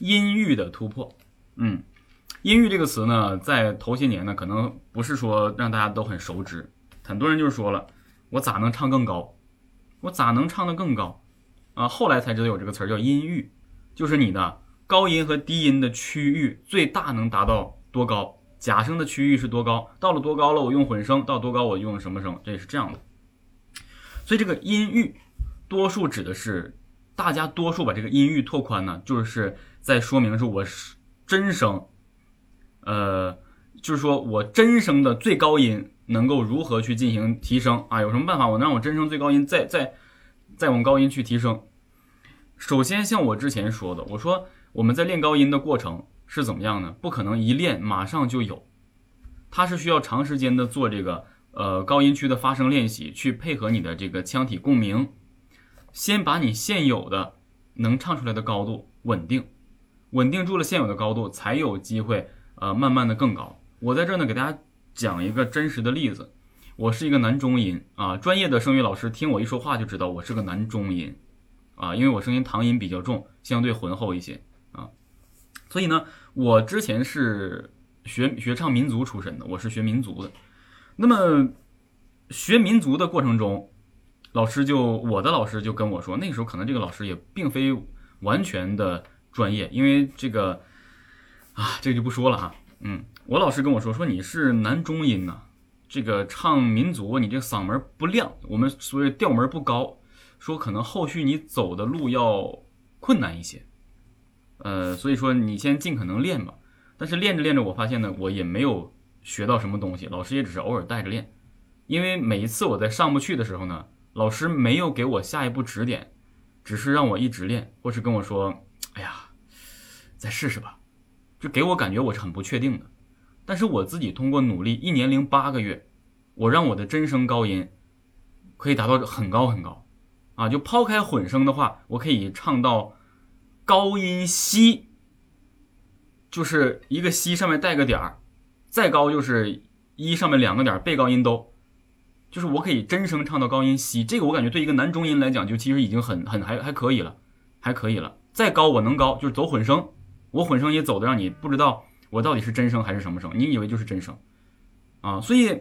音域的突破。嗯，音域这个词呢，在头些年呢，可能不是说让大家都很熟知，很多人就是说了，我咋能唱更高？我咋能唱得更高？啊，后来才知道有这个词儿叫音域，就是你的高音和低音的区域最大能达到多高？假声的区域是多高？到了多高了，我用混声；到多高我用什么声？这是这样的。所以这个音域，多数指的是大家多数把这个音域拓宽呢，就是在说明是我是真声，呃，就是说我真声的最高音能够如何去进行提升啊？有什么办法我能让我真声最高音再再再往高音去提升？首先像我之前说的，我说我们在练高音的过程。是怎么样呢？不可能一练马上就有，它是需要长时间的做这个呃高音区的发声练习，去配合你的这个腔体共鸣，先把你现有的能唱出来的高度稳定，稳定住了现有的高度，才有机会呃慢慢的更高。我在这儿呢给大家讲一个真实的例子，我是一个男中音啊，专业的声乐老师听我一说话就知道我是个男中音啊，因为我声音唐音比较重，相对浑厚一些啊。所以呢，我之前是学学唱民族出身的，我是学民族的。那么学民族的过程中，老师就我的老师就跟我说，那个时候可能这个老师也并非完全的专业，因为这个啊，这个就不说了哈。嗯，我老师跟我说，说你是男中音呐，这个唱民族你这嗓门不亮，我们所谓调门不高，说可能后续你走的路要困难一些。呃，所以说你先尽可能练吧。但是练着练着，我发现呢，我也没有学到什么东西。老师也只是偶尔带着练，因为每一次我在上不去的时候呢，老师没有给我下一步指点，只是让我一直练，或是跟我说：“哎呀，再试试吧。”就给我感觉我是很不确定的。但是我自己通过努力，一年零八个月，我让我的真声高音可以达到很高很高啊！就抛开混声的话，我可以唱到。高音西，就是一个西上面带个点儿，再高就是一上面两个点儿，背高音都，就是我可以真声唱到高音西，这个我感觉对一个男中音来讲，就其实已经很很还还可以了，还可以了。再高我能高，就是走混声，我混声也走的让你不知道我到底是真声还是什么声，你以为就是真声啊？所以，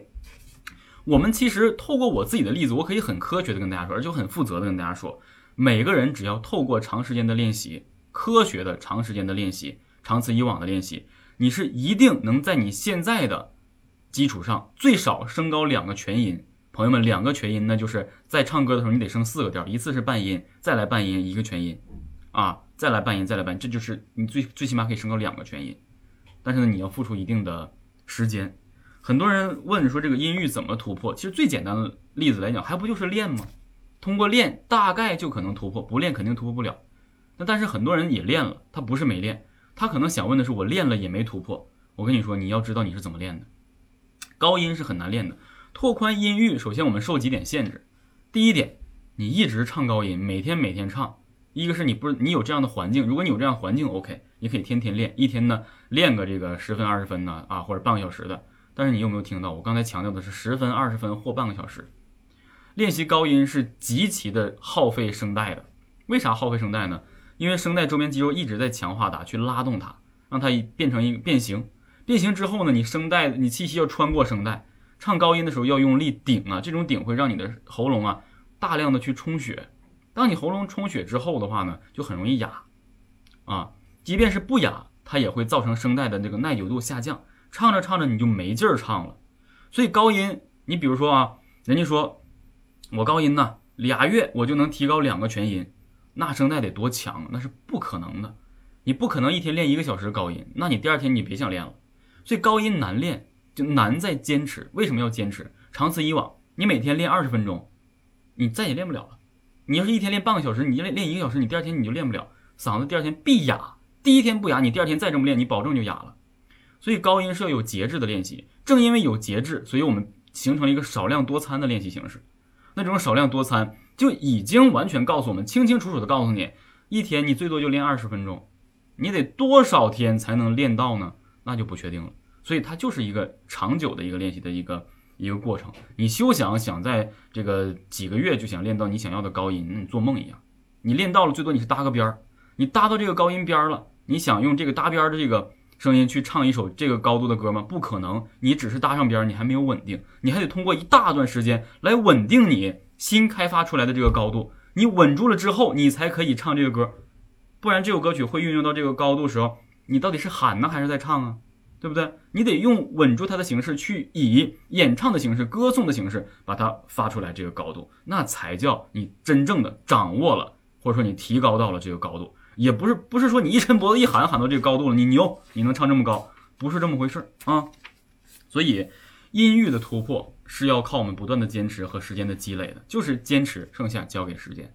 我们其实透过我自己的例子，我可以很科学的跟大家说，而且很负责的跟大家说，每个人只要透过长时间的练习。科学的长时间的练习，长此以往的练习，你是一定能在你现在的基础上最少升高两个全音。朋友们，两个全音那，就是在唱歌的时候你得升四个调，一次是半音，再来半音，一个全音，啊，再来半音，再来半音，这就是你最最起码可以升高两个全音。但是呢，你要付出一定的时间。很多人问说这个音域怎么突破？其实最简单的例子来讲，还不就是练吗？通过练，大概就可能突破，不练肯定突破不了。那但是很多人也练了，他不是没练，他可能想问的是我练了也没突破。我跟你说，你要知道你是怎么练的。高音是很难练的，拓宽音域，首先我们受几点限制。第一点，你一直唱高音，每天每天唱。一个是你不是你有这样的环境，如果你有这样环境，OK，你可以天天练，一天呢练个这个十分二十分呢啊，或者半个小时的。但是你有没有听到我刚才强调的是十分、二十分或半个小时？练习高音是极其的耗费声带的。为啥耗费声带呢？因为声带周边肌肉一直在强化它，去拉动它，让它变成一个变形。变形之后呢，你声带你气息要穿过声带，唱高音的时候要用力顶啊，这种顶会让你的喉咙啊大量的去充血。当你喉咙充血之后的话呢，就很容易哑啊。即便是不哑，它也会造成声带的这个耐久度下降，唱着唱着你就没劲儿唱了。所以高音，你比如说啊，人家说我高音呢俩月我就能提高两个全音。那声带得多强？那是不可能的，你不可能一天练一个小时高音，那你第二天你别想练了。所以高音难练，就难在坚持。为什么要坚持？长此以往，你每天练二十分钟，你再也练不了了。你要是一天练半个小时，你练练一个小时，你第二天你就练不了，嗓子第二天必哑。第一天不哑，你第二天再这么练，你保证就哑了。所以高音是要有节制的练习。正因为有节制，所以我们形成了一个少量多餐的练习形式。那这种少量多餐。就已经完全告诉我们，清清楚楚的告诉你，一天你最多就练二十分钟，你得多少天才能练到呢？那就不确定了。所以它就是一个长久的一个练习的一个一个过程。你休想想在这个几个月就想练到你想要的高音，你做梦一样。你练到了最多你是搭个边儿，你搭到这个高音边儿了，你想用这个搭边儿的这个声音去唱一首这个高度的歌吗？不可能，你只是搭上边儿，你还没有稳定，你还得通过一大段时间来稳定你新开发出来的这个高度。你稳住了之后，你才可以唱这个歌，不然这首歌曲会运用到这个高度时候，你到底是喊呢还是在唱啊？对不对？你得用稳住它的形式去以演唱的形式、歌颂的形式把它发出来这个高度，那才叫你真正的掌握了，或者说你提高到了这个高度。也不是不是说你一伸脖子一喊喊到这个高度了，你牛，你能唱这么高，不是这么回事啊。所以音域的突破是要靠我们不断的坚持和时间的积累的，就是坚持，剩下交给时间。